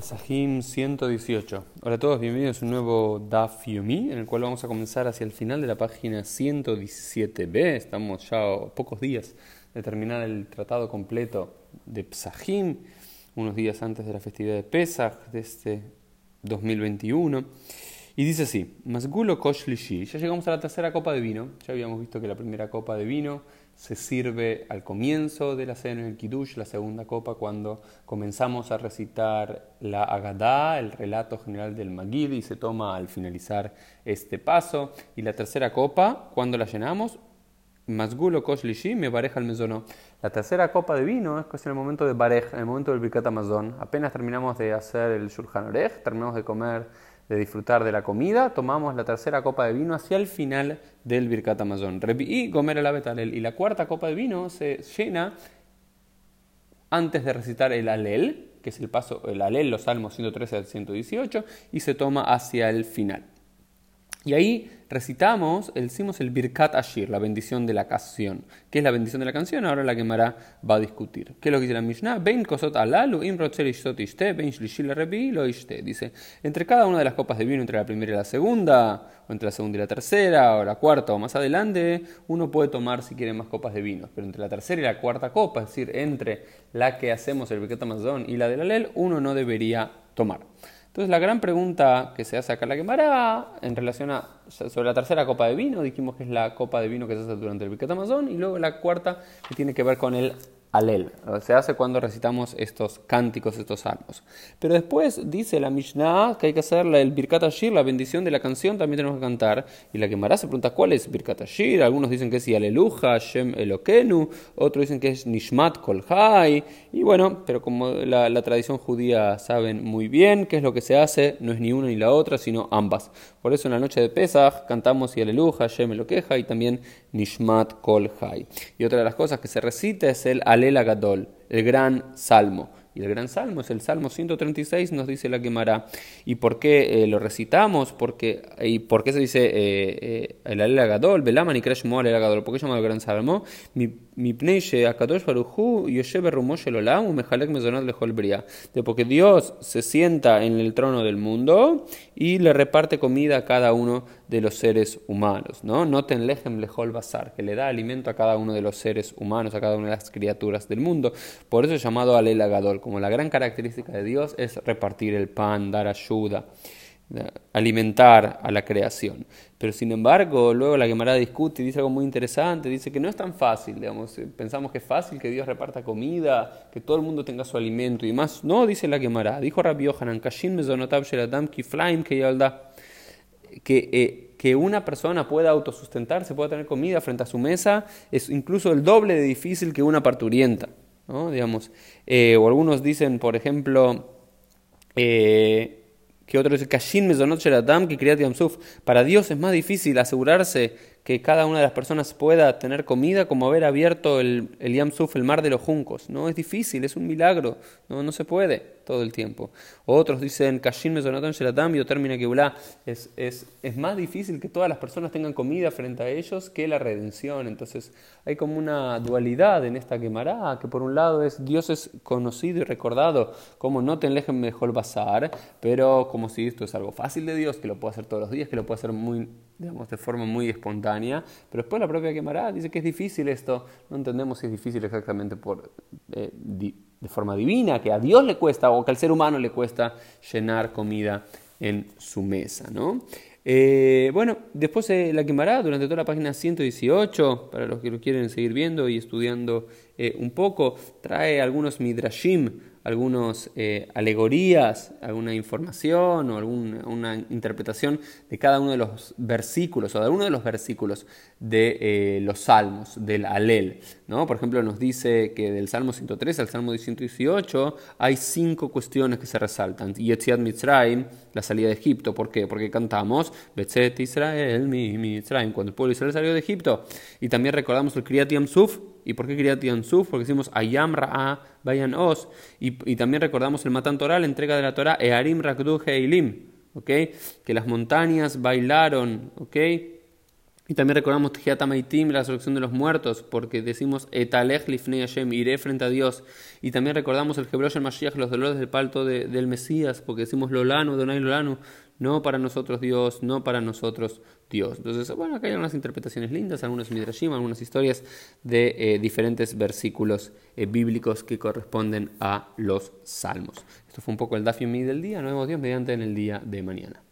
Sahim 118. Hola a todos, bienvenidos a un nuevo Daf Yomi, en el cual vamos a comenzar hacia el final de la página 117b. Estamos ya a pocos días de terminar el tratado completo de Psahim, unos días antes de la festividad de Pesach de este 2021. Y dice así: Masgulo Kosh Ya llegamos a la tercera copa de vino. Ya habíamos visto que la primera copa de vino se sirve al comienzo de la cena en el Kiddush, la segunda copa cuando comenzamos a recitar la Agadá, el relato general del Magid, y se toma al finalizar este paso. Y la tercera copa, cuando la llenamos, Mazgulo Kosh me pareja el mesono. La tercera copa de vino es en el momento de Barej, en el momento del Birkat Amazon. Apenas terminamos de hacer el Shulchan Orej, terminamos de comer de disfrutar de la comida, tomamos la tercera copa de vino hacia el final del Birkat Amazon. Y comer el abetalel. Y la cuarta copa de vino se llena antes de recitar el alel, que es el paso, el alel, los salmos 113 al 118, y se toma hacia el final. Y ahí recitamos, decimos el Birkat Ashir, la bendición de la canción. ¿Qué es la bendición de la canción? Ahora la Gemara va a discutir. ¿Qué es lo que dice la Mishnah? Ben kosot alalu im ben lo Dice, entre cada una de las copas de vino, entre la primera y la segunda, o entre la segunda y la tercera, o la cuarta o más adelante, uno puede tomar si quiere más copas de vino. Pero entre la tercera y la cuarta copa, es decir, entre la que hacemos el Birkat Amazon y la del Alel, uno no debería tomar. Entonces la gran pregunta que se hace acá en la Gemara en relación a sobre la tercera copa de vino, dijimos que es la copa de vino que se hace durante el Birkat Amazon, y luego la cuarta que tiene que ver con el alel. Se hace cuando recitamos estos cánticos, estos salmos. Pero después dice la Mishnah que hay que hacer el Birkat Ashir, la bendición de la canción, también tenemos que cantar. Y la Gemara se pregunta cuál es Birkat Ashir. Algunos dicen que es Aleluja, Shem Elokenu, otros dicen que es Nishmat Kolhai. Y bueno, pero como la, tradición judía saben muy bien qué es lo que se hace, no es ni una ni la otra, sino ambas. Por eso en la noche de Pesach cantamos Aleluja, Shem Elokeja y también Nishmat Kolhai. Y otra de las cosas que se recita es el Alel el gran salmo. Y el gran salmo es el Salmo 136, nos dice la Gemara. ¿Y por qué eh, lo recitamos? Porque, ¿Y por qué se dice eh, eh, el Alel Agadol? Belaman y Kresh Alel Agadol. ¿Por qué se llama el gran salmo? De porque Dios se sienta en el trono del mundo y le reparte comida a cada uno de los seres humanos. ¿no? Noten lejem lejol basar, que le da alimento a cada uno de los seres humanos, a cada una de las criaturas del mundo. Por eso es llamado Alel Agadol, como la gran característica de Dios es repartir el pan, dar ayuda alimentar a la creación. Pero sin embargo, luego la Gemara discute y dice algo muy interesante, dice que no es tan fácil, digamos, eh, pensamos que es fácil que Dios reparta comida, que todo el mundo tenga su alimento y más. No, dice la Gemara, dijo Rabbi Yohanan, que, eh, que una persona pueda autosustentarse, pueda tener comida frente a su mesa, es incluso el doble de difícil que una parturienta. ¿no? Digamos, eh, o algunos dicen, por ejemplo, eh, que otro dice Kashin que Yamsuf. Para Dios es más difícil asegurarse que cada una de las personas pueda tener comida como haber abierto el, el Yamsuf, el mar de los juncos. No es difícil, es un milagro, no, no se puede todo el tiempo. Otros dicen, Kashin Mesonotan Shelatam, termina que es, es, es más difícil que todas las personas tengan comida frente a ellos que la redención. Entonces hay como una dualidad en esta quemará, que por un lado es Dios es conocido y recordado como no te alejen mejor basar, pero como si esto es algo fácil de Dios, que lo puede hacer todos los días, que lo puede hacer muy, digamos, de forma muy espontánea, pero después la propia quemará dice que es difícil esto, no entendemos si es difícil exactamente por... Eh, de forma divina, que a Dios le cuesta o que al ser humano le cuesta llenar comida en su mesa. ¿no? Eh, bueno, después se la quemará durante toda la página 118, para los que lo quieren seguir viendo y estudiando eh, un poco, trae algunos midrashim, algunas eh, alegorías, alguna información o alguna interpretación de cada uno de los versículos o de alguno de los versículos de eh, los salmos, del Alel. ¿no? Por ejemplo, nos dice que del Salmo 103 al Salmo 118 hay cinco cuestiones que se resaltan. Yetziat Mitzrayim, la salida de Egipto. ¿Por qué? Porque cantamos Betzet Israel, Mitzrayim, cuando el pueblo de Israel salió de Egipto. Y también recordamos el Kriyat Yamsuf, ¿Y por qué Kriyat Yansuf? Porque decimos Ayam Ra'a Bayan Os. Y, también recordamos el Matan Torah, la entrega de la Torah, Earim Rakdu Heilim. ¿Ok? Que las montañas bailaron. ¿Ok? Y también recordamos Maitim, la resurrección de los muertos, porque decimos Etalech Lifnei Hashem, iré frente a Dios. Y también recordamos el Hebrew el Mashiach, los dolores del palto del Mesías, porque decimos Lolanu, Donai Lolanu, no para nosotros Dios, no para nosotros Dios. Entonces, bueno, acá hay unas interpretaciones lindas, algunas midrashim, algunas historias de eh, diferentes versículos eh, bíblicos que corresponden a los salmos. Esto fue un poco el Dafyomi del día. Nos vemos Dios mediante en el día de mañana.